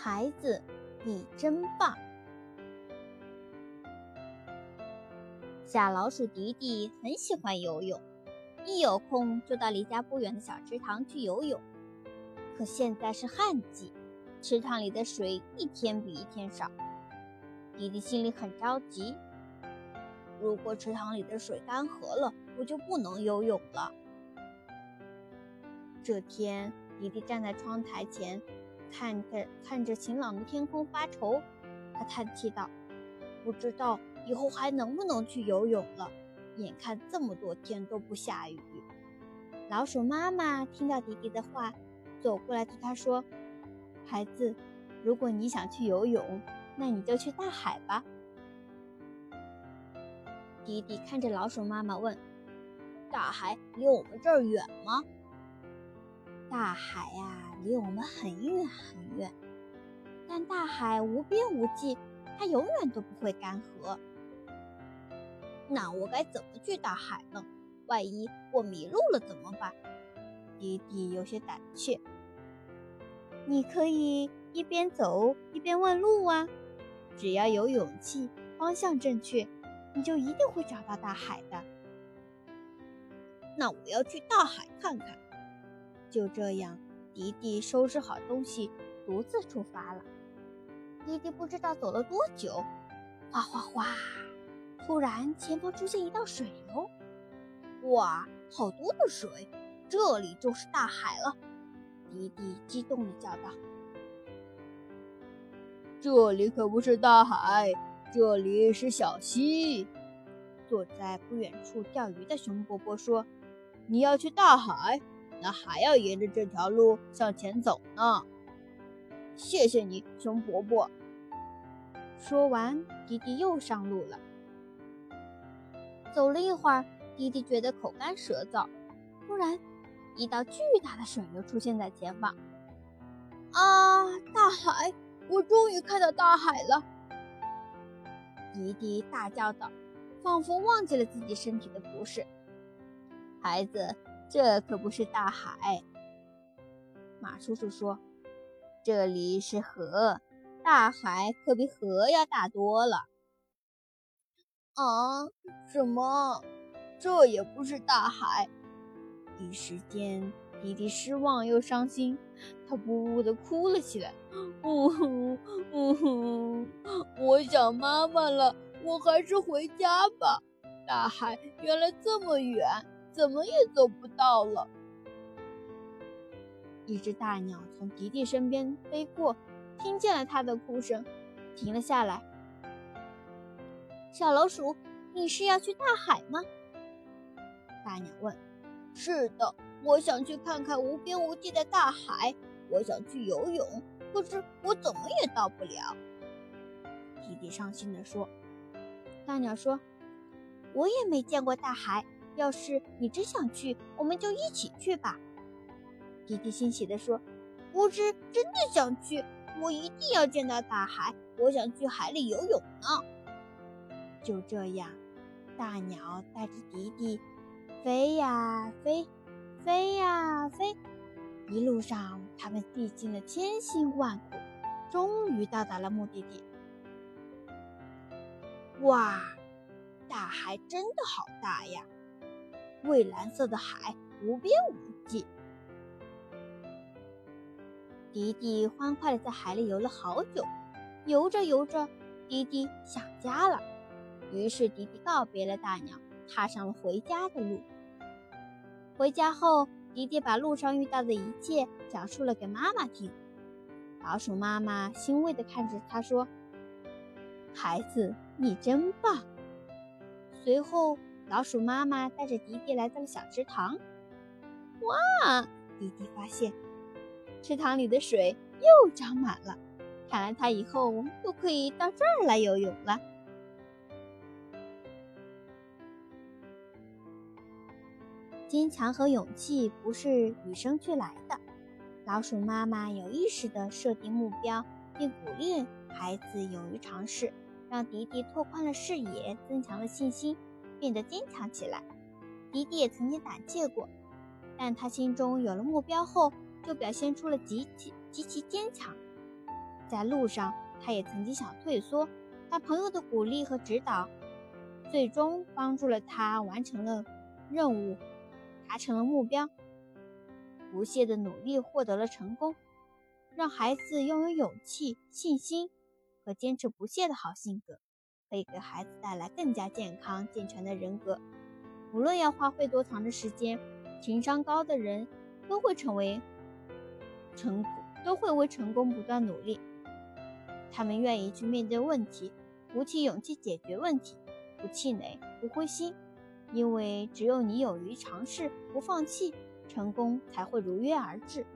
孩子，你真棒！小老鼠迪迪很喜欢游泳，一有空就到离家不远的小池塘去游泳。可现在是旱季，池塘里的水一天比一天少。迪迪心里很着急。如果池塘里的水干涸了，我就不能游泳了。这天，迪迪站在窗台前，看着看着晴朗的天空发愁。他叹气道：“不知道以后还能不能去游泳了。眼看这么多天都不下雨。”老鼠妈妈听到迪迪的话，走过来对他说：“孩子，如果你想去游泳，那你就去大海吧。”迪迪看着老鼠妈妈问：“大海离我们这儿远吗？”“大海呀，离我们很远很远。但大海无边无际，它永远都不会干涸。那我该怎么去大海呢？万一我迷路了怎么办？”迪迪有些胆怯。“你可以一边走一边问路啊，只要有勇气，方向正确。”你就一定会找到大海的。那我要去大海看看。就这样，迪迪收拾好东西，独自出发了。迪迪不知道走了多久，哗哗哗！突然，前方出现一道水流。哇，好多的水！这里就是大海了！迪迪激动地叫道：“这里可不是大海。”这里是小溪。坐在不远处钓鱼的熊伯伯说：“你要去大海，那还要沿着这条路向前走呢。”谢谢你，熊伯伯。说完，迪迪又上路了。走了一会儿，迪迪觉得口干舌燥。突然，一道巨大的水流出现在前方。啊！大海！我终于看到大海了！迪迪大叫道，仿佛忘记了自己身体的不适。孩子，这可不是大海。马叔叔说：“这里是河，大海可比河要大多了。”啊？什么？这也不是大海？一时间，迪迪失望又伤心，他呜呜地哭了起来。呜呼，呜呼，我想妈妈了，我还是回家吧。大海原来这么远，怎么也走不到了。一只大鸟从迪迪身边飞过，听见了他的哭声，停了下来。小老鼠，你是要去大海吗？大鸟问。是的，我想去看看无边无际的大海，我想去游泳。可是我怎么也到不了。弟弟伤心地说：“大鸟说，我也没见过大海。要是你真想去，我们就一起去吧。”迪迪欣喜地说：“我是真的想去，我一定要见到大海。我想去海里游泳呢。”就这样，大鸟带着迪迪飞呀飞，飞呀飞。一路上，他们历尽了千辛万苦，终于到达了目的地。哇，大海真的好大呀！蔚蓝色的海，无边无际。迪迪欢快地在海里游了好久，游着游着，迪迪想家了。于是，迪迪告别了大鸟，踏上了回家的路。回家后。迪迪把路上遇到的一切讲述了给妈妈听。老鼠妈妈欣慰地看着他说：“孩子，你真棒。”随后，老鼠妈妈带着迪迪来到了小池塘。哇！迪迪发现池塘里的水又涨满了，看来他以后又可以到这儿来游泳了。坚强和勇气不是与生俱来的。老鼠妈妈有意识地设定目标，并鼓励孩子勇于尝试，让迪迪拓宽了视野，增强了信心，变得坚强起来。迪迪也曾经胆怯过，但他心中有了目标后，就表现出了极其极其坚强。在路上，他也曾经想退缩，但朋友的鼓励和指导，最终帮助了他完成了任务，达成了目标。不懈的努力获得了成功，让孩子拥有勇气、信心和坚持不懈的好性格，可以给孩子带来更加健康健全的人格。无论要花费多长的时间，情商高的人都会成为成，都会为成功不断努力。他们愿意去面对问题，鼓起勇气解决问题，不气馁，不灰心，因为只有你勇于尝试，不放弃，成功才会如约而至。